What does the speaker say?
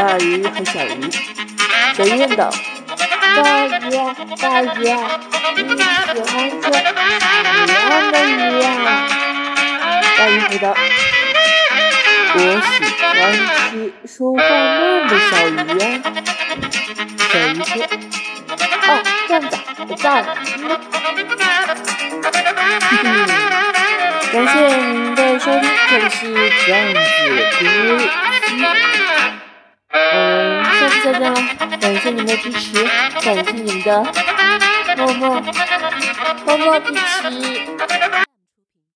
大鱼和小鱼。小鱼问道：“大鱼啊，大鱼啊，你喜欢吃什么样的鱼呀？”大鱼回答：“我喜欢吃说话慢的小鱼啊。”小鱼说：“哦，这样子，我知道了。”感谢您的收听，这里是这样子读再见了，感谢你们的支持，感谢你们的么么么么支持。